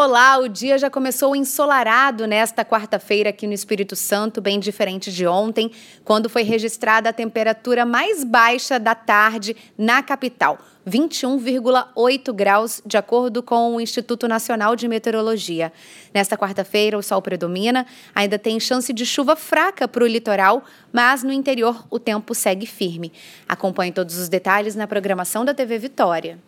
Olá, o dia já começou ensolarado nesta quarta-feira aqui no Espírito Santo, bem diferente de ontem, quando foi registrada a temperatura mais baixa da tarde na capital. 21,8 graus, de acordo com o Instituto Nacional de Meteorologia. Nesta quarta-feira, o sol predomina, ainda tem chance de chuva fraca para o litoral, mas no interior o tempo segue firme. Acompanhe todos os detalhes na programação da TV Vitória.